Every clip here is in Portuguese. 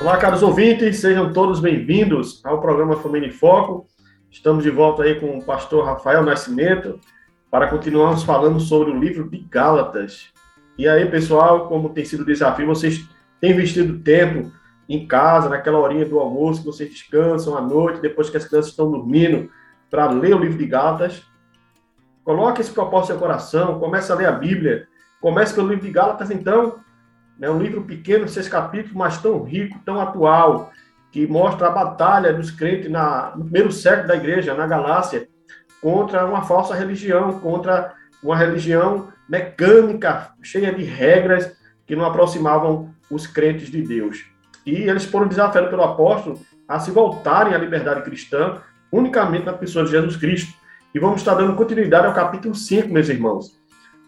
Olá, caros ouvintes, sejam todos bem-vindos ao programa Família em Foco. Estamos de volta aí com o pastor Rafael Nascimento para continuarmos falando sobre o livro de Gálatas. E aí, pessoal, como tem sido o desafio, vocês têm investido tempo em casa, naquela horinha do almoço, que vocês descansam à noite, depois que as crianças estão dormindo, para ler o livro de Gálatas. Coloque esse propósito no coração, comece a ler a Bíblia. Comece pelo livro de Gálatas, então, é um livro pequeno, seis capítulos, mas tão rico, tão atual, que mostra a batalha dos crentes na, no primeiro século da igreja, na Galácia, contra uma falsa religião, contra uma religião mecânica, cheia de regras que não aproximavam os crentes de Deus. E eles foram desafiados pelo apóstolo a se voltarem à liberdade cristã unicamente na pessoa de Jesus Cristo. E vamos estar dando continuidade ao capítulo 5, meus irmãos.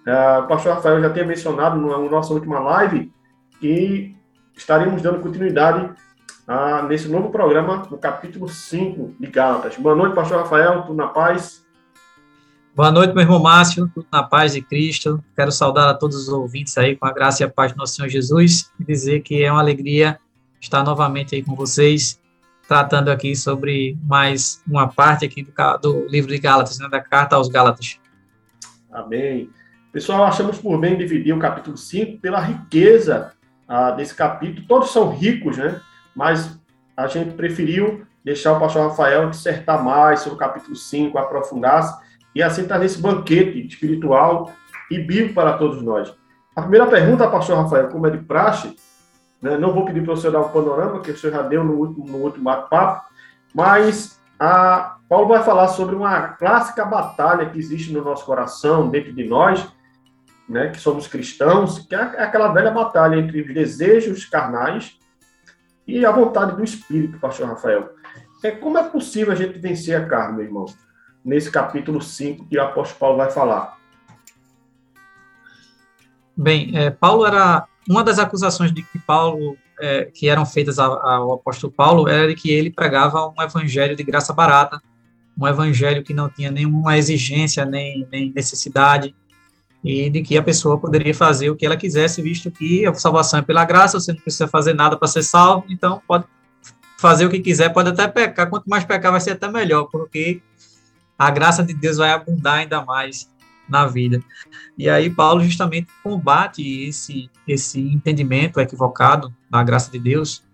Uh, o pastor Rafael já tinha mencionado na nossa última live e estaremos dando continuidade a, nesse novo programa, no capítulo 5 de Gálatas. Boa noite, pastor Rafael, tudo na paz? Boa noite, meu irmão Márcio, tudo na paz de Cristo. Quero saudar a todos os ouvintes aí com a graça e a paz do nosso Senhor Jesus e dizer que é uma alegria estar novamente aí com vocês, tratando aqui sobre mais uma parte aqui do, do livro de Gálatas, né, da carta aos Gálatas. Amém. Pessoal, achamos por bem dividir o capítulo 5 pela riqueza ah, desse capítulo. Todos são ricos, né? Mas a gente preferiu deixar o pastor Rafael dissertar mais sobre o capítulo 5, aprofundar-se, e assim trazer esse banquete espiritual e bíblico para todos nós. A primeira pergunta, pastor Rafael, como é de praxe, né, não vou pedir para o senhor dar um panorama, que o senhor já deu no último, no último bate-papo, mas a, Paulo vai falar sobre uma clássica batalha que existe no nosso coração, dentro de nós, né, que somos cristãos, que é aquela velha batalha entre os desejos carnais e a vontade do Espírito, pastor Rafael. É, como é possível a gente vencer a carne, meu irmão? Nesse capítulo 5 que o apóstolo Paulo vai falar. Bem, é, Paulo era uma das acusações de que Paulo é, que eram feitas ao, ao, apóstolo Paulo era de que ele pregava um evangelho de graça barata, um evangelho que não tinha nenhuma exigência nem, nem necessidade, e de que a pessoa poderia fazer o que ela quisesse, visto que a salvação é pela graça, você não precisa fazer nada para ser salvo, então pode fazer o que quiser, pode até pecar, quanto mais pecar vai ser até melhor, porque a graça de Deus vai abundar ainda mais na vida. E aí Paulo justamente combate esse esse entendimento equivocado da graça de Deus,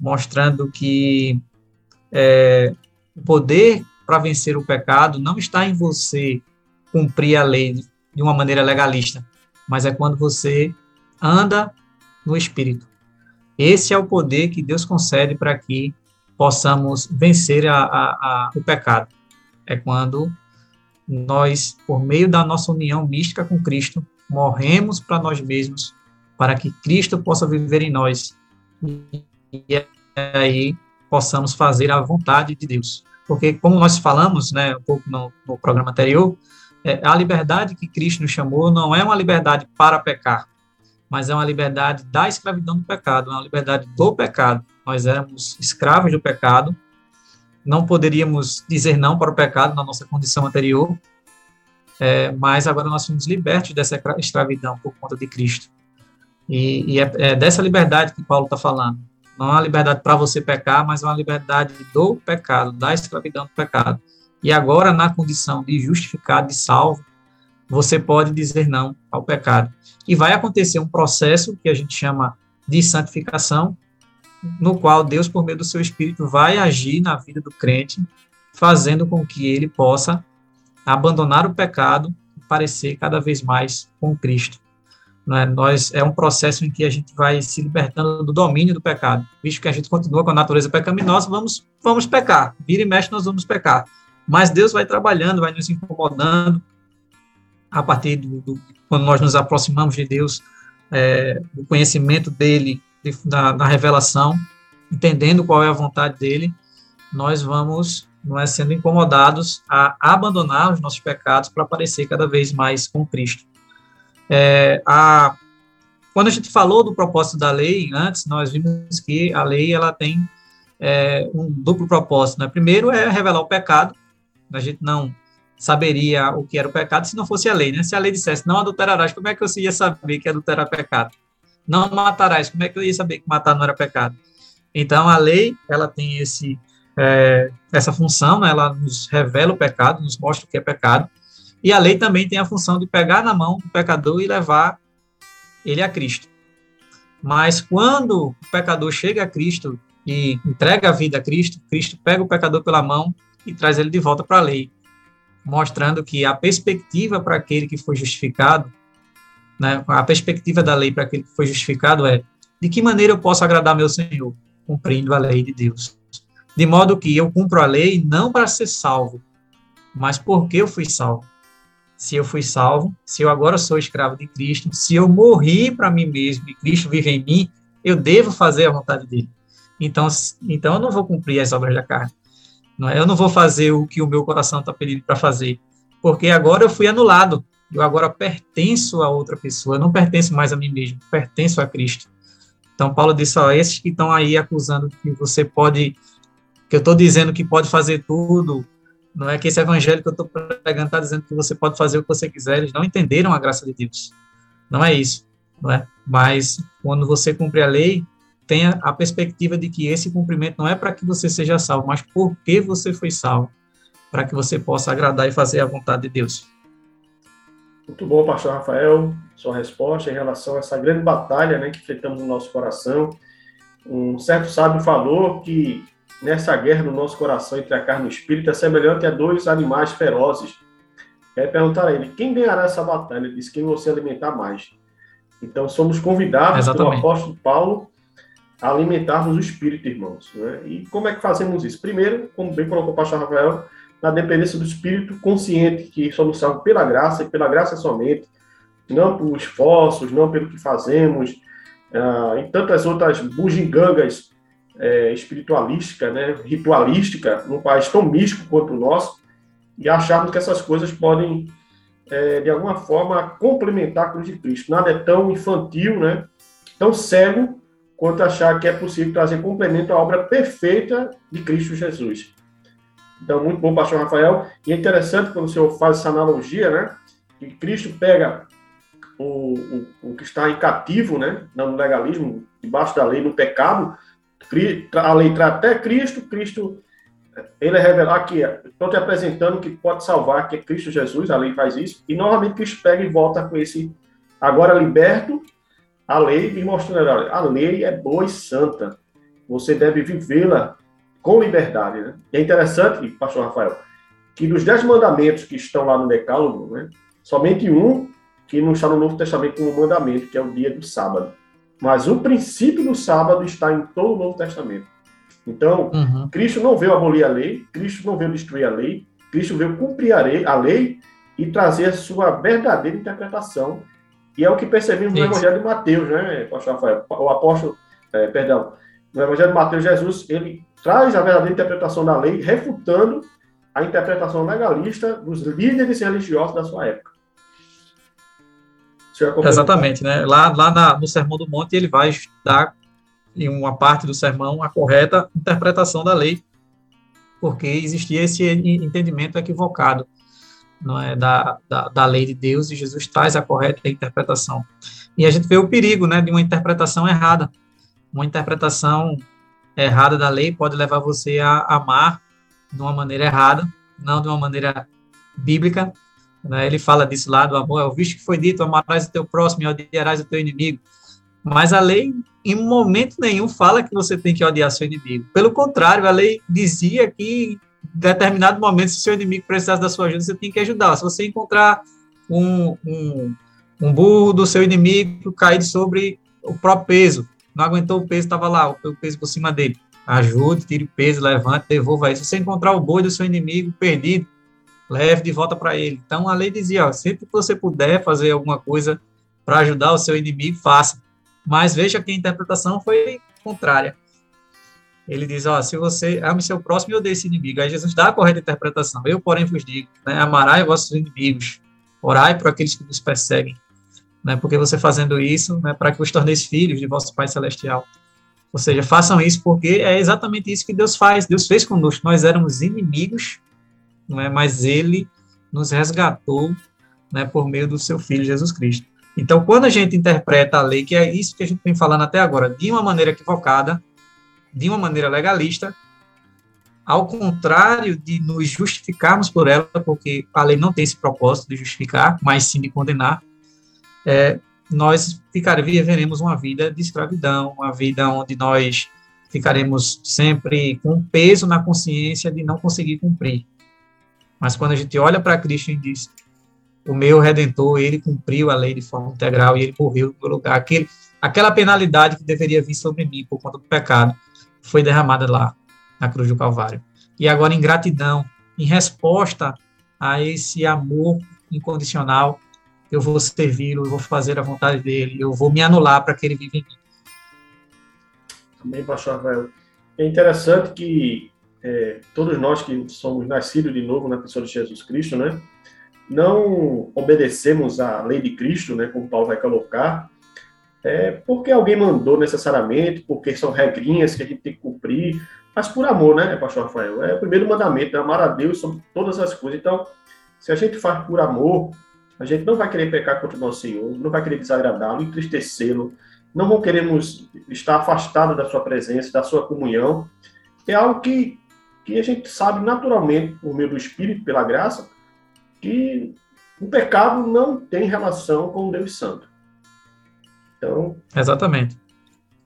mostrando que é, o poder para vencer o pecado não está em você cumprir a lei de uma maneira legalista, mas é quando você anda no Espírito. Esse é o poder que Deus concede para que possamos vencer a, a, a, o pecado. É quando nós, por meio da nossa união mística com Cristo, morremos para nós mesmos, para que Cristo possa viver em nós. E aí possamos fazer a vontade de Deus. Porque, como nós falamos né, um pouco no, no programa anterior, é, a liberdade que Cristo nos chamou não é uma liberdade para pecar, mas é uma liberdade da escravidão do pecado, é uma liberdade do pecado. Nós éramos escravos do pecado, não poderíamos dizer não para o pecado na nossa condição anterior, é, mas agora nós somos libertos dessa escravidão por conta de Cristo. E, e é, é, dessa liberdade que Paulo está falando. Não é uma liberdade para você pecar, mas é uma liberdade do pecado, da escravidão do pecado e agora na condição de justificado, de salvo, você pode dizer não ao pecado. E vai acontecer um processo que a gente chama de santificação, no qual Deus, por meio do seu Espírito, vai agir na vida do crente, fazendo com que ele possa abandonar o pecado e parecer cada vez mais com Cristo. É? Nós, é um processo em que a gente vai se libertando do domínio do pecado. Visto que a gente continua com a natureza pecaminosa, vamos, vamos pecar. Vira e mexe, nós vamos pecar. Mas Deus vai trabalhando, vai nos incomodando a partir do, do quando nós nos aproximamos de Deus, é, do conhecimento dele, de, da, da revelação, entendendo qual é a vontade dele, nós vamos não é sendo incomodados a abandonar os nossos pecados para parecer cada vez mais com Cristo. É, a, quando a gente falou do propósito da lei antes, nós vimos que a lei ela tem é, um duplo propósito. Né? Primeiro é revelar o pecado. A gente não saberia o que era o pecado se não fosse a lei. Né? Se a lei dissesse não adulterarás, como é que eu ia saber que adulterar é pecado? Não matarás, como é que eu ia saber que matar não era pecado? Então a lei ela tem esse é, essa função, né? ela nos revela o pecado, nos mostra o que é pecado. E a lei também tem a função de pegar na mão do pecador e levar ele a Cristo. Mas quando o pecador chega a Cristo e entrega a vida a Cristo, Cristo pega o pecador pela mão e traz ele de volta para a lei, mostrando que a perspectiva para aquele que foi justificado, né, a perspectiva da lei para aquele que foi justificado é de que maneira eu posso agradar meu Senhor, cumprindo a lei de Deus. De modo que eu cumpro a lei não para ser salvo, mas porque eu fui salvo. Se eu fui salvo, se eu agora sou escravo de Cristo, se eu morri para mim mesmo e Cristo vive em mim, eu devo fazer a vontade dele. Então, então eu não vou cumprir as obras da carne. Não é? Eu não vou fazer o que o meu coração está pedindo para fazer, porque agora eu fui anulado. Eu agora pertenço a outra pessoa, eu não pertenço mais a mim mesmo, pertenço a Cristo. Então, Paulo disse: ó, esses que estão aí acusando que você pode, que eu estou dizendo que pode fazer tudo, não é que esse evangelho que eu estou pregando está dizendo que você pode fazer o que você quiser, eles não entenderam a graça de Deus. Não é isso, não é? Mas quando você cumpre a lei, tenha a perspectiva de que esse cumprimento não é para que você seja salvo, mas porque você foi salvo, para que você possa agradar e fazer a vontade de Deus. Muito bom, pastor Rafael, sua resposta em relação a essa grande batalha né, que enfrentamos no nosso coração. Um certo sábio falou que nessa guerra no nosso coração entre a carne e o espírito é semelhante a dois animais ferozes. Aí perguntaram a ele, quem ganhará essa batalha? Ele disse, quem você alimentar mais. Então, somos convidados Exatamente. pelo apóstolo Paulo alimentarmos o espírito, irmãos. Né? E como é que fazemos isso? Primeiro, como bem colocou o pastor Rafael, na dependência do espírito consciente, que somos salvos pela graça, e pela graça somente, não por esforços, não pelo que fazemos, uh, e tantas outras bugigangas é, espiritualística, né, ritualística, num país tão místico quanto o nosso, e acharmos que essas coisas podem, é, de alguma forma, complementar a cruz de Cristo. Nada é tão infantil, né, tão cego, quanto achar que é possível trazer complemento à obra perfeita de Cristo Jesus. Então, muito bom, pastor Rafael. E é interessante quando o senhor faz essa analogia, né? Que Cristo pega o, o, o que está em cativo, né? No legalismo, debaixo da lei, no pecado. A lei traz até Cristo, Cristo, ele é revelar aqui, estou te apresentando que pode salvar, que é Cristo Jesus, a lei faz isso. E novamente Cristo pega e volta com esse, agora liberto, a lei me mostrando, a lei é boa e santa. Você deve vivê-la com liberdade. Né? é interessante, pastor Rafael, que dos dez mandamentos que estão lá no Decálogo, né, somente um que não está no Novo Testamento como mandamento, que é o dia do sábado. Mas o princípio do sábado está em todo o Novo Testamento. Então, uhum. Cristo não veio abolir a lei, Cristo não veio destruir a lei, Cristo veio cumprir a lei, a lei e trazer a sua verdadeira interpretação e é o que percebemos no Evangelho de Mateus, né, pastor Rafael? O apóstolo, é, perdão, no Evangelho de Mateus, Jesus, ele traz a verdadeira interpretação da lei, refutando a interpretação legalista dos líderes religiosos da sua época. Exatamente, né? Lá, lá na, no Sermão do Monte, ele vai dar, em uma parte do sermão, a correta interpretação da lei, porque existia esse entendimento equivocado não é, da, da, da, lei de Deus e Jesus traz a correta interpretação. E a gente vê o perigo né, de uma interpretação errada. Uma interpretação errada da lei pode levar você a amar de uma maneira errada, não de uma maneira bíblica. Né? Ele fala disso lá do amor, é o visto que foi dito, amarás o teu próximo e odiarás o teu inimigo. Mas a lei, em momento nenhum, fala que você tem que odiar seu inimigo. Pelo contrário, a lei dizia que determinado momento, se o seu inimigo precisasse da sua ajuda, você tem que ajudar. Se você encontrar um, um, um burro do seu inimigo caído sobre o próprio peso, não aguentou o peso, estava lá, o peso por cima dele. Ajude, tire o peso, levante, devolva isso. Se você encontrar o boi do seu inimigo perdido, leve de volta para ele. Então, a lei dizia, ó, sempre que você puder fazer alguma coisa para ajudar o seu inimigo, faça. Mas veja que a interpretação foi contrária. Ele diz, ó, se você ame seu próximo e odeie esse inimigo. Aí Jesus dá a correta interpretação. Eu, porém, vos digo, né, amarai vossos inimigos, orai por aqueles que nos perseguem. Né, porque você fazendo isso, né, para que os torneis filhos de vosso Pai Celestial. Ou seja, façam isso porque é exatamente isso que Deus faz. Deus fez conosco. Nós éramos inimigos, não é? mas Ele nos resgatou né, por meio do seu Filho Jesus Cristo. Então, quando a gente interpreta a lei, que é isso que a gente vem falando até agora, de uma maneira equivocada, de uma maneira legalista, ao contrário de nos justificarmos por ela, porque a lei não tem esse propósito de justificar, mas sim de condenar, é, nós ficar, viveremos uma vida de escravidão, uma vida onde nós ficaremos sempre com peso na consciência de não conseguir cumprir. Mas quando a gente olha para Cristo e diz, o meu Redentor, ele cumpriu a lei de forma integral e ele morreu no lugar. Aquele, aquela penalidade que deveria vir sobre mim por conta do pecado foi derramada lá na cruz do Calvário. E agora, em gratidão, em resposta a esse amor incondicional, eu vou servi-lo, eu vou fazer a vontade dele, eu vou me anular para que ele viva em mim. Também, pastor Rafael. É interessante que é, todos nós que somos nascidos de novo na pessoa de Jesus Cristo, né, não obedecemos à lei de Cristo, né, como Paulo vai colocar, é, porque alguém mandou necessariamente, porque são regrinhas que a gente tem cumprir, mas por amor, né, pastor Rafael? É o primeiro mandamento, é amar a Deus sobre todas as coisas. Então, se a gente faz por amor, a gente não vai querer pecar contra o nosso Senhor, não vai querer desagradá-lo, entristecê-lo, não vão queremos estar afastados da sua presença, da sua comunhão. É algo que, que a gente sabe naturalmente, por meio do Espírito, pela graça, que o pecado não tem relação com o Deus Santo. Então. Exatamente.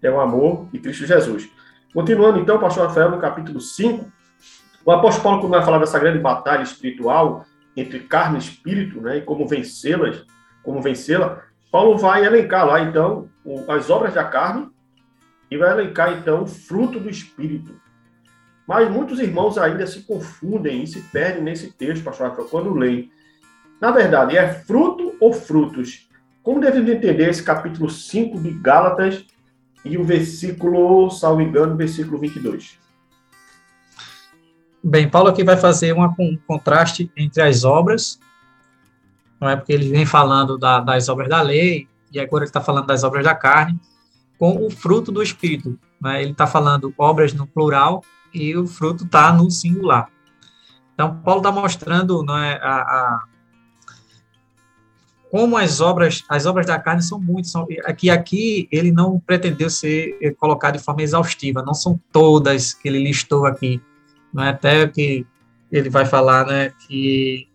É o amor de Cristo Jesus. Continuando, então, pastor Rafael, no capítulo 5, o apóstolo Paulo, quando vai falar dessa grande batalha espiritual entre carne e espírito, né, e como vencê-las, como vencê-la, Paulo vai elencar lá, então, as obras da carne e vai elencar, então, o fruto do espírito. Mas muitos irmãos ainda se confundem e se perdem nesse texto, pastor Rafael, quando leem. Na verdade, é fruto ou frutos? Como devemos entender esse capítulo 5 de Gálatas e o versículo, salvo engano, versículo 22? Bem, Paulo aqui vai fazer um contraste entre as obras, não é porque ele vem falando da, das obras da lei, e agora ele está falando das obras da carne, com o fruto do Espírito. Né? Ele está falando obras no plural e o fruto está no singular. Então, Paulo está mostrando não é, a, a, como as obras, as obras da carne são muitas. São, aqui, aqui ele não pretendeu ser eh, colocado de forma exaustiva, não são todas que ele listou aqui. Não é até que ele vai falar, né, que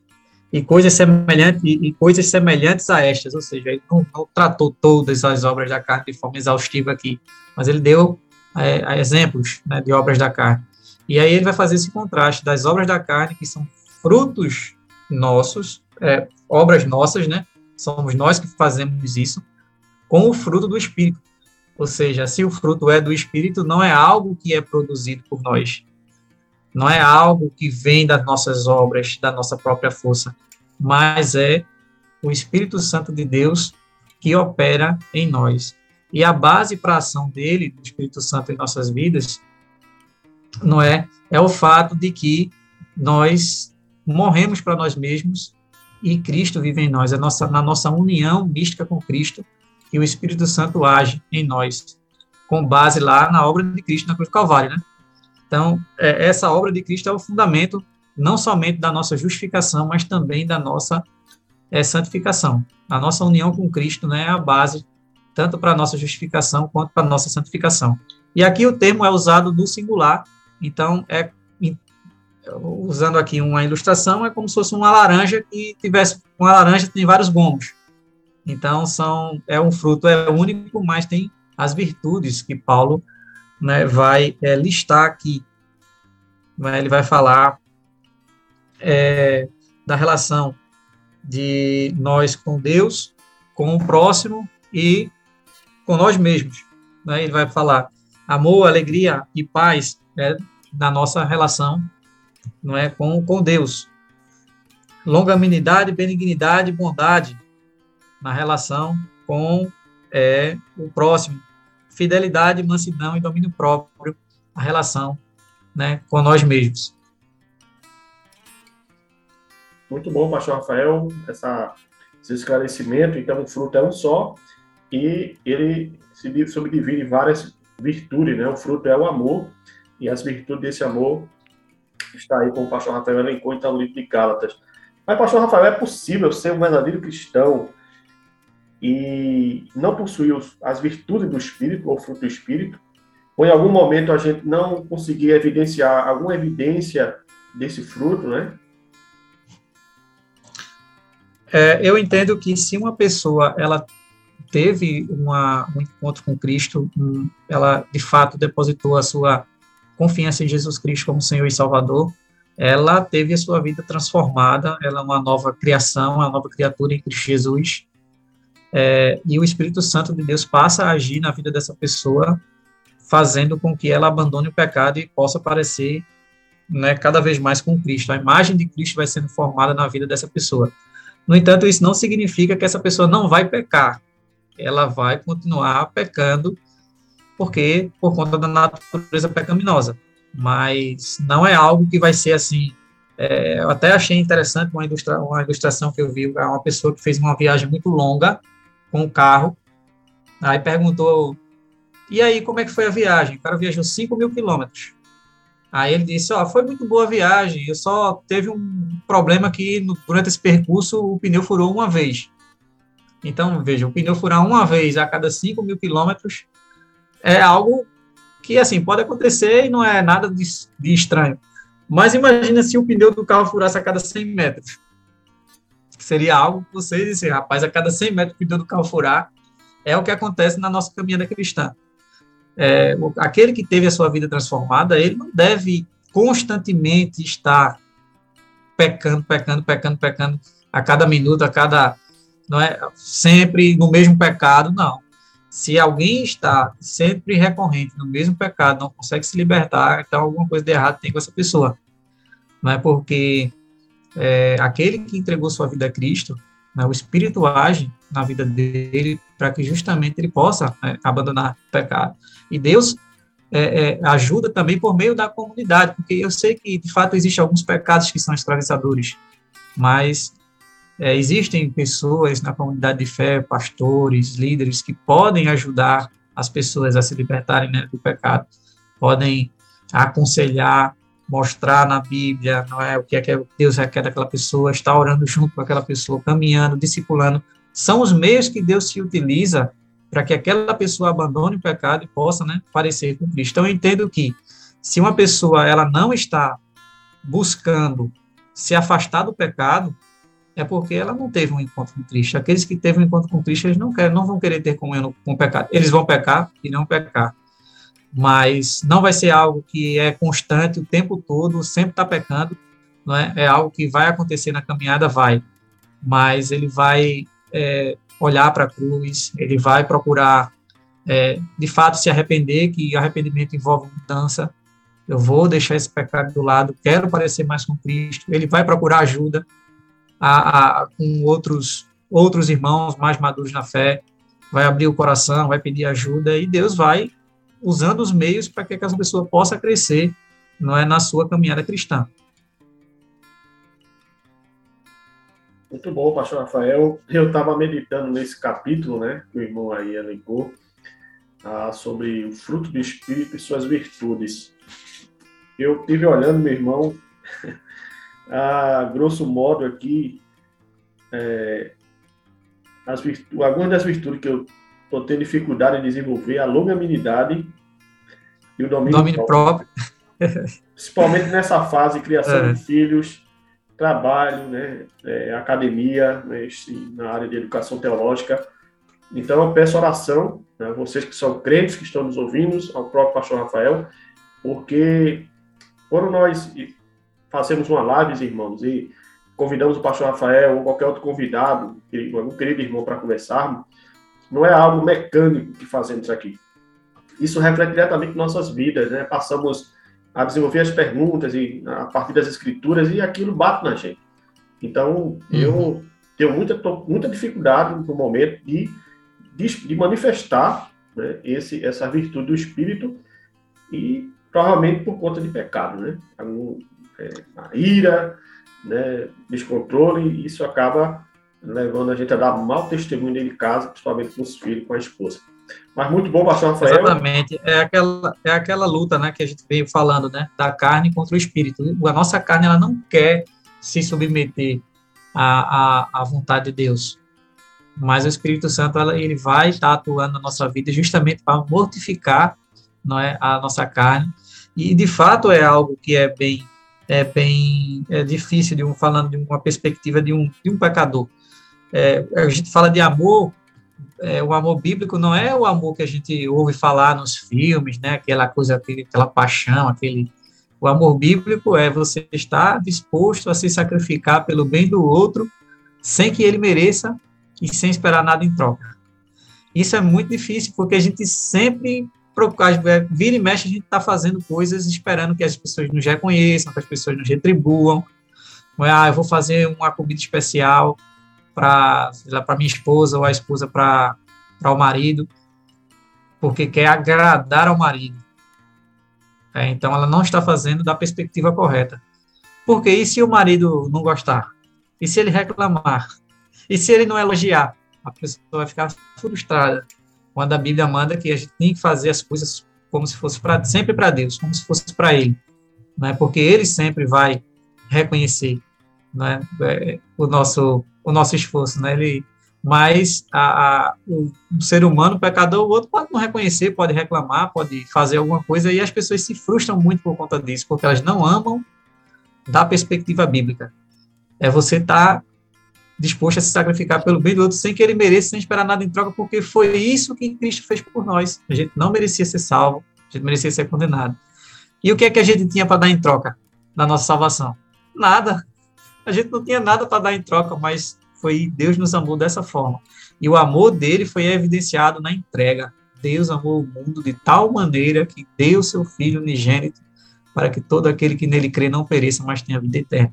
e coisas semelhantes e, coisas semelhantes a estas, ou seja, ele não, não, tratou todas as obras da carne de forma exaustiva aqui, mas ele deu é, exemplos né, de obras da carne. E aí ele vai fazer esse contraste das obras da carne, que são frutos nossos, é, obras nossas, né? Somos nós que fazemos isso, com o fruto do Espírito. Ou seja, se o fruto é do Espírito, não é algo que é produzido por nós. Não é algo que vem das nossas obras, da nossa própria força, mas é o Espírito Santo de Deus que opera em nós. E a base para a ação dele, do Espírito Santo em nossas vidas, não é? É o fato de que nós morremos para nós mesmos e Cristo vive em nós. Nossa, na nossa união mística com Cristo que o Espírito Santo age em nós, com base lá na obra de Cristo na cruz do Calvário, né? Então, é, essa obra de Cristo é o fundamento não somente da nossa justificação, mas também da nossa é, santificação. A nossa união com Cristo né, é a base tanto para a nossa justificação quanto para a nossa santificação. E aqui o termo é usado no singular, então, é usando aqui uma ilustração, é como se fosse uma laranja que tivesse uma laranja tem vários gomos. Então, são é um fruto é único, mas tem as virtudes que Paulo né, vai é, listar aqui. Né, ele vai falar é, da relação de nós com Deus, com o próximo e com nós mesmos. Né? Ele vai falar amor, alegria e paz né, da nossa relação não é, com, com Deus. Longanimidade, benignidade, bondade na relação com é, o próximo. Fidelidade, mansidão e domínio próprio, a relação né, com nós mesmos. Muito bom, pastor Rafael, essa, esse esclarecimento. Então, o fruto é um só e ele se subdivide em várias virtudes, né? O fruto é o amor e as virtudes desse amor está aí, como o pastor Rafael elencou, então, no livro de Gálatas. Mas, pastor Rafael, é possível ser um verdadeiro cristão e não possuir as virtudes do Espírito, ou fruto do Espírito? Ou em algum momento a gente não conseguir evidenciar alguma evidência desse fruto, né? É, eu entendo que se uma pessoa ela teve uma, um encontro com Cristo, um, ela de fato depositou a sua confiança em Jesus Cristo como Senhor e Salvador, ela teve a sua vida transformada, ela é uma nova criação, uma nova criatura em Cristo Jesus, é, e o Espírito Santo de Deus passa a agir na vida dessa pessoa, fazendo com que ela abandone o pecado e possa parecer né, cada vez mais com Cristo. A imagem de Cristo vai sendo formada na vida dessa pessoa. No entanto, isso não significa que essa pessoa não vai pecar. Ela vai continuar pecando porque por conta da natureza pecaminosa. Mas não é algo que vai ser assim. É, eu até achei interessante uma, ilustra, uma ilustração que eu vi, é uma pessoa que fez uma viagem muito longa com o carro, aí perguntou, e aí, como é que foi a viagem? O cara viajou 5 mil quilômetros. Aí ele disse, ó, oh, foi muito boa a viagem, eu só teve um problema que no, durante esse percurso o pneu furou uma vez. Então, veja, o pneu furar uma vez a cada 5 mil quilômetros é algo que, assim, pode acontecer e não é nada de, de estranho. Mas imagina se o pneu do carro furasse a cada 100 metros. Seria algo que você disse, rapaz, a cada 100 metros o pneu do carro furar, é o que acontece na nossa caminhada cristã é, aquele que teve a sua vida transformada, ele não deve constantemente estar pecando, pecando, pecando, pecando a cada minuto, a cada não é sempre no mesmo pecado, não. Se alguém está sempre recorrente no mesmo pecado, não consegue se libertar, então alguma coisa de errado tem com essa pessoa. Não é porque é, aquele que entregou sua vida a Cristo, né, o Espírito age na vida dele para que justamente ele possa né, abandonar o pecado. E Deus é, é, ajuda também por meio da comunidade, porque eu sei que, de fato, existem alguns pecados que são escravizadores, mas é, existem pessoas na comunidade de fé, pastores, líderes, que podem ajudar as pessoas a se libertarem né, do pecado, podem aconselhar, mostrar na Bíblia não é, o que é que Deus requer daquela pessoa, estar orando junto com aquela pessoa, caminhando, discipulando, são os meios que Deus se utiliza para que aquela pessoa abandone o pecado e possa né, parecer com Cristo. Então, eu entendo que se uma pessoa ela não está buscando se afastar do pecado, é porque ela não teve um encontro com Cristo. Aqueles que teve um encontro com Cristo, eles não, querem, não vão querer ter comunhão com o pecado. Eles vão pecar e não pecar. Mas não vai ser algo que é constante o tempo todo, sempre está pecando. Não é? é algo que vai acontecer na caminhada, vai. Mas ele vai é, olhar para a cruz, ele vai procurar, é, de fato, se arrepender, que arrependimento envolve mudança. Eu vou deixar esse pecado do lado, quero parecer mais com Cristo. Ele vai procurar ajuda a, a, com outros, outros irmãos mais maduros na fé, vai abrir o coração, vai pedir ajuda, e Deus vai usando os meios para que essa pessoa possa crescer não é na sua caminhada cristã. Muito bom, pastor Rafael. Eu estava meditando nesse capítulo, né, que o irmão aí elencou, ah, sobre o fruto do Espírito e suas virtudes. Eu tive olhando, meu irmão, a grosso modo aqui, é, as virtudes, algumas das virtudes que eu estou tendo dificuldade em desenvolver, a longanimidade e o domínio, domínio próprio. próprio. Principalmente nessa fase criação é. de filhos, trabalho, né, é, academia, né, na área de educação teológica. Então, eu peço oração, né, vocês que são crentes, que estão nos ouvindo, ao próprio pastor Rafael, porque quando nós fazemos uma live, irmãos, e convidamos o pastor Rafael ou qualquer outro convidado, algum querido irmão para conversarmos, não é algo mecânico que fazemos aqui. Isso reflete diretamente nossas vidas, né? Passamos a desenvolver as perguntas e a partir das escrituras e aquilo bate na gente. Então, uhum. eu tenho muita, muita dificuldade no momento de de, de manifestar né, esse, essa virtude do Espírito e provavelmente por conta de pecado, né? É, a ira, né, descontrole, isso acaba levando a gente a dar mau testemunho dentro de casa, principalmente com os filhos, com a esposa. Mas muito bom, pastor Rafael. Exatamente. É aquela, é aquela luta né, que a gente veio falando, né? Da carne contra o espírito. A nossa carne ela não quer se submeter à, à, à vontade de Deus. Mas o Espírito Santo ele vai estar atuando na nossa vida justamente para mortificar não é, a nossa carne. E de fato é algo que é bem é bem é difícil de um falando de uma perspectiva de um de um pecador. É, a gente fala de amor é, o amor bíblico não é o amor que a gente ouve falar nos filmes, né? Aquela coisa, aquela paixão, aquele. O amor bíblico é você estar disposto a se sacrificar pelo bem do outro, sem que ele mereça e sem esperar nada em troca. Isso é muito difícil, porque a gente sempre vira e mexe, a gente está fazendo coisas esperando que as pessoas nos reconheçam, que as pessoas nos retribuam. Ah, eu vou fazer uma comida especial, para minha esposa ou a esposa para o marido, porque quer agradar ao marido. É, então, ela não está fazendo da perspectiva correta. Porque e se o marido não gostar? E se ele reclamar? E se ele não elogiar? A pessoa vai ficar frustrada. Quando a Bíblia manda que a gente tem que fazer as coisas como se fosse pra, sempre para Deus, como se fosse para Ele. Né? Porque Ele sempre vai reconhecer né? É, o nosso o nosso esforço, né? Ele, mas a, a, o, o, ser humano, pecador, o outro pode não reconhecer, pode reclamar, pode fazer alguma coisa, e as pessoas se frustram muito por conta disso, porque elas não amam da perspectiva bíblica. É você estar tá disposto a se sacrificar pelo bem do outro sem que ele mereça, sem esperar nada em troca, porque foi isso que Cristo fez por nós. A gente não merecia ser salvo, a gente merecia ser condenado. E o que é que a gente tinha para dar em troca da nossa salvação? Nada. A gente não tinha nada para dar em troca, mas foi Deus nos amou dessa forma. E o amor dele foi evidenciado na entrega. Deus amou o mundo de tal maneira que deu seu Filho unigênito para que todo aquele que nele crê não pereça, mas tenha vida eterna.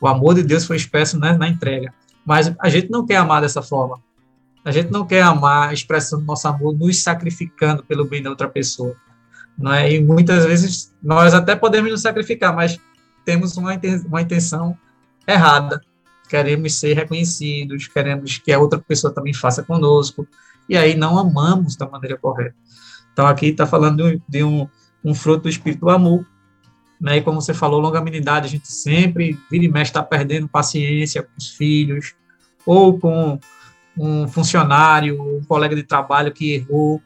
O amor de Deus foi expresso né, na entrega. Mas a gente não quer amar dessa forma. A gente não quer amar expressando nosso amor nos sacrificando pelo bem da outra pessoa. Não é? E muitas vezes nós até podemos nos sacrificar, mas temos uma, intenção errada. Queremos ser reconhecidos, queremos que a outra pessoa também faça conosco, e aí não amamos da maneira correta. Então, aqui está falando de um, um fruto do espírito do amor, né? E como você falou, longanimidade, a gente sempre vira e mexe está perdendo paciência com os filhos, ou com um funcionário, um colega de trabalho que errou,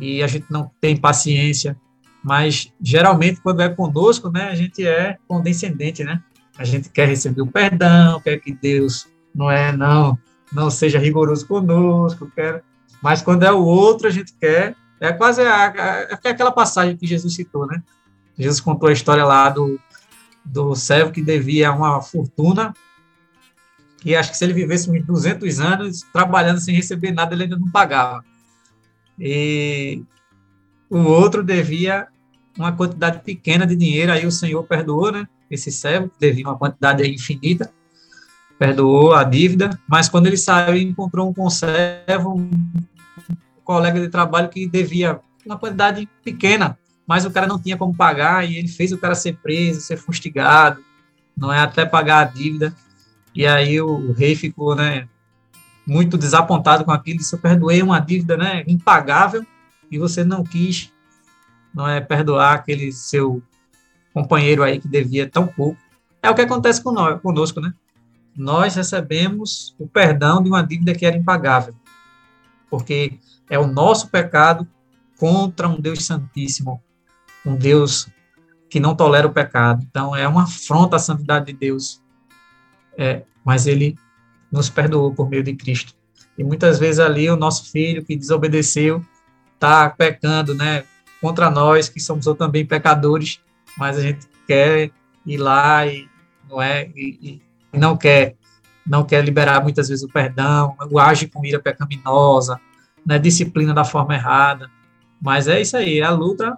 e a gente não tem paciência. Mas geralmente, quando é conosco, né, a gente é condescendente, né? a gente quer receber o perdão, quer que Deus não é não não seja rigoroso conosco, quer, mas quando é o outro a gente quer é quase a, a, é aquela passagem que Jesus citou, né? Jesus contou a história lá do do servo que devia uma fortuna que acho que se ele vivesse uns 200 anos trabalhando sem receber nada ele ainda não pagava e o outro devia uma quantidade pequena de dinheiro aí o Senhor perdoou, né? esse servo, devia uma quantidade infinita, perdoou a dívida, mas quando ele saiu, encontrou um conservo, um colega de trabalho que devia uma quantidade pequena, mas o cara não tinha como pagar e ele fez o cara ser preso, ser fustigado, não é até pagar a dívida. E aí o rei ficou, né, muito desapontado com aquilo, disse: "Eu perdoei uma dívida, né, impagável e você não quis, não é perdoar aquele seu companheiro aí que devia tão pouco. É o que acontece com nós, conosco, né? Nós recebemos o perdão de uma dívida que era impagável, porque é o nosso pecado contra um Deus santíssimo, um Deus que não tolera o pecado. Então, é uma afronta à santidade de Deus. É, mas ele nos perdoou por meio de Cristo. E muitas vezes ali o nosso filho que desobedeceu está pecando, né, contra nós que somos também pecadores mas a gente quer ir lá e não é e, e não quer não quer liberar muitas vezes o perdão, age com ira pecaminosa, né, disciplina da forma errada. Mas é isso aí, é a luta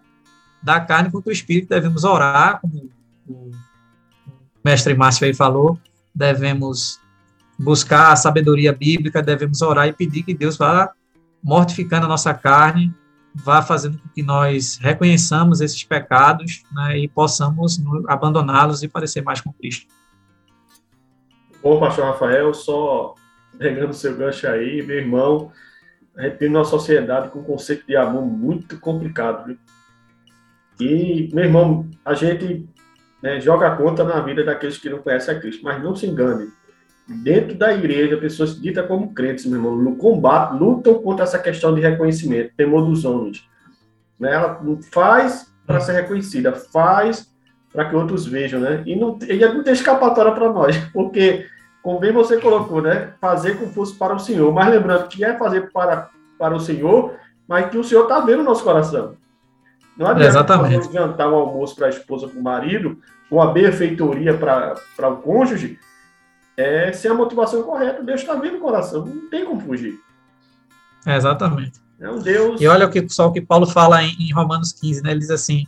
da carne contra o espírito. Devemos orar, como o mestre Márcio aí falou, devemos buscar a sabedoria bíblica, devemos orar e pedir que Deus vá mortificando a nossa carne, vá fazendo com que nós reconheçamos esses pecados né, e possamos abandoná-los e parecer mais com Cristo. Bom, pastor Rafael, só pegando seu gancho aí, meu irmão, a gente tem uma sociedade com um conceito de amor muito complicado, viu? E, meu irmão, a gente né, joga conta na vida daqueles que não conhecem a Cristo, mas não se engane. Dentro da igreja, pessoas ditas como crentes, meu irmão, no combate, lutam contra essa questão de reconhecimento, temor dos homens. Né? Ela faz para ser reconhecida, faz para que outros vejam, né? E não, e não tem escapatória para nós, porque, como bem você colocou, né? Fazer como fosse para o Senhor, mas lembrando que é fazer para, para o Senhor, mas que o Senhor está vendo o nosso coração. Não adianta Exatamente. um jantar, um almoço para a esposa, para o marido, uma benfeitoria para, o cônjuge, é, sem a motivação correta. Deus está vendo o coração, não tem como fugir. É, exatamente. É um Deus. E olha o que, só o que Paulo fala em, em Romanos 15, né? Ele diz assim: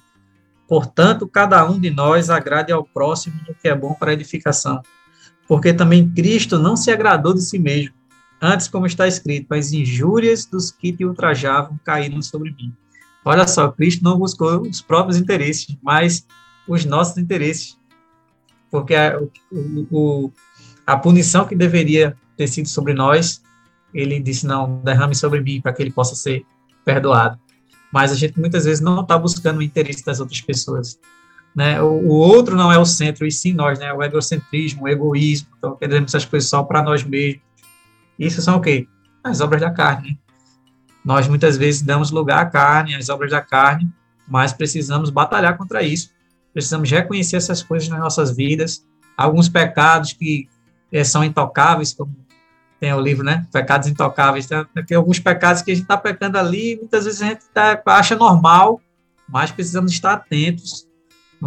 Portanto, cada um de nós agrade ao próximo no que é bom para a edificação. Porque também Cristo não se agradou de si mesmo. Antes, como está escrito, as injúrias dos que te ultrajavam caíram sobre mim. Olha só, Cristo não buscou os próprios interesses, mas os nossos interesses. Porque a, o, a punição que deveria ter sido sobre nós, ele disse: não, derrame sobre mim para que ele possa ser perdoado. Mas a gente muitas vezes não está buscando o interesse das outras pessoas. Né? O, o, outro não é o centro, e sim nós, né? o egocentrismo, o egoísmo, então queremos as coisas só para nós mesmos. Isso são o quê? As obras da carne. Né? Nós muitas vezes damos lugar à carne, às obras da carne, mas precisamos batalhar contra isso. Precisamos reconhecer essas coisas nas nossas vidas. Alguns pecados que é, são intocáveis, como tem o livro, né? Pecados intocáveis. Tá? Tem alguns pecados que a gente está pecando ali, muitas vezes a gente tá, acha normal, mas precisamos estar atentos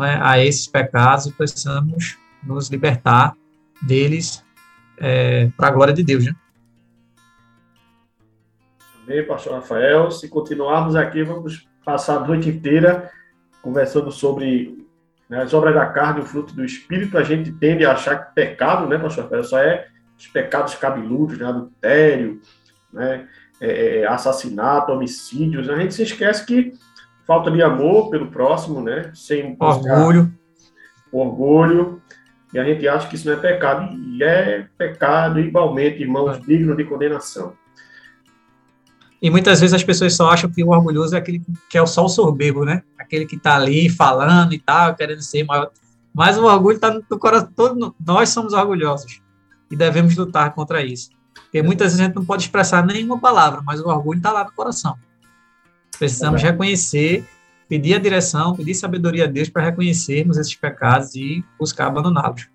é, a esses pecados e precisamos nos libertar deles é, para a glória de Deus, né? Amém, pastor Rafael. Se continuarmos aqui, vamos passar a noite inteira conversando sobre né, as obras da carne, o fruto do espírito. A gente tende a achar que pecado, né, pastor Rafael, só é os pecados cabeludos, né, adultério, né, é, é, assassinato, homicídios. A gente se esquece que falta de amor pelo próximo, né, sem orgulho, orgulho. E a gente acha que isso não é pecado, e é pecado igualmente, irmãos, digno de condenação. E muitas vezes as pessoas só acham que o orgulhoso é aquele que é só o soberbo, né? Aquele que está ali falando e tal, querendo ser maior. Mas o orgulho está no coração. Todo, nós somos orgulhosos e devemos lutar contra isso. Porque muitas vezes a gente não pode expressar nenhuma palavra, mas o orgulho está lá no coração. Precisamos é reconhecer, pedir a direção, pedir sabedoria a Deus para reconhecermos esses pecados e buscar abandoná-los.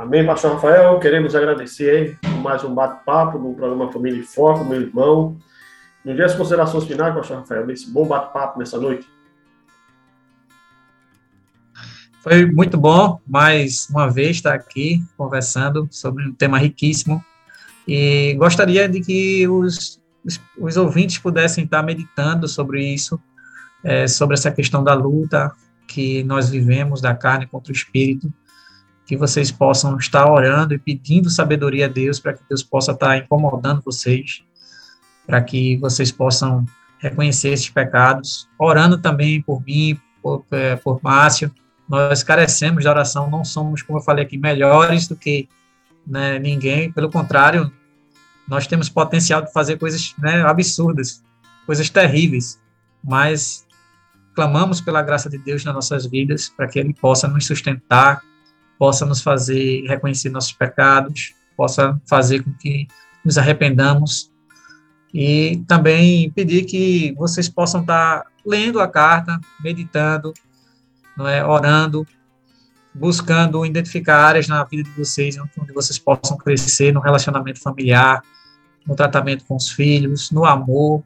Amém, Pastor Rafael. Queremos agradecer por mais um bate-papo no programa Família e Foco, meu irmão. Nos dias considerações finais, Pastor Rafael, desse bom bate-papo nessa noite. Foi muito bom, mais uma vez, estar aqui conversando sobre um tema riquíssimo. E gostaria de que os, os, os ouvintes pudessem estar meditando sobre isso, é, sobre essa questão da luta que nós vivemos da carne contra o espírito que vocês possam estar orando e pedindo sabedoria a Deus para que Deus possa estar incomodando vocês, para que vocês possam reconhecer esses pecados, orando também por mim, por, é, por Márcio. Nós carecemos de oração, não somos, como eu falei aqui, melhores do que né, ninguém, pelo contrário, nós temos potencial de fazer coisas né, absurdas, coisas terríveis, mas clamamos pela graça de Deus nas nossas vidas, para que Ele possa nos sustentar, possa nos fazer reconhecer nossos pecados, possa fazer com que nos arrependamos. E também pedir que vocês possam estar lendo a carta, meditando, não é, orando, buscando identificar áreas na vida de vocês onde vocês possam crescer no relacionamento familiar, no tratamento com os filhos, no amor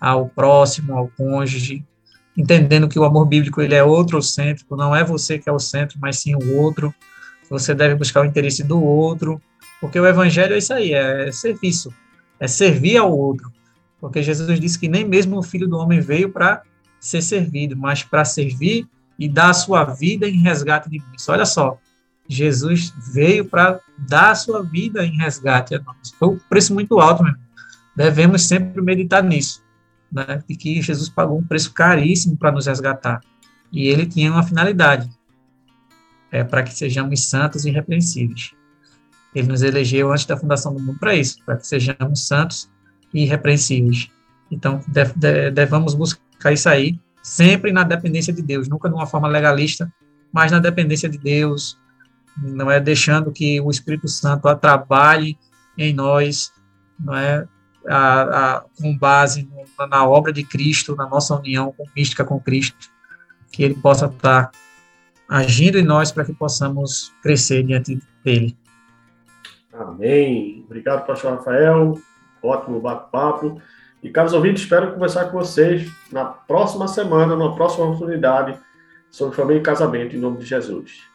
ao próximo, ao cônjuge, entendendo que o amor bíblico ele é outrocêntrico, não é você que é o centro, mas sim o outro. Você deve buscar o interesse do outro, porque o evangelho é isso aí, é serviço, é servir ao outro. Porque Jesus disse que nem mesmo o filho do homem veio para ser servido, mas para servir e dar a sua vida em resgate de muitos. Olha só, Jesus veio para dar a sua vida em resgate a nós. Foi um preço muito alto mesmo. devemos sempre meditar nisso, né? De que Jesus pagou um preço caríssimo para nos resgatar. E ele tinha uma finalidade, é para que sejamos santos e irrepreensíveis. Ele nos elegeu antes da fundação do mundo para isso, para que sejamos santos e irrepreensíveis. Então, devemos buscar isso aí, sempre na dependência de Deus, nunca de uma forma legalista, mas na dependência de Deus, não é deixando que o Espírito Santo trabalhe em nós, não é a, a, com base no, na obra de Cristo, na nossa união com, mística com Cristo, que Ele possa estar agindo em nós para que possamos crescer diante dele. Amém. Obrigado, pastor Rafael. Ótimo bate-papo. E, caros ouvintes, espero conversar com vocês na próxima semana, na próxima oportunidade, sobre família e casamento, em nome de Jesus.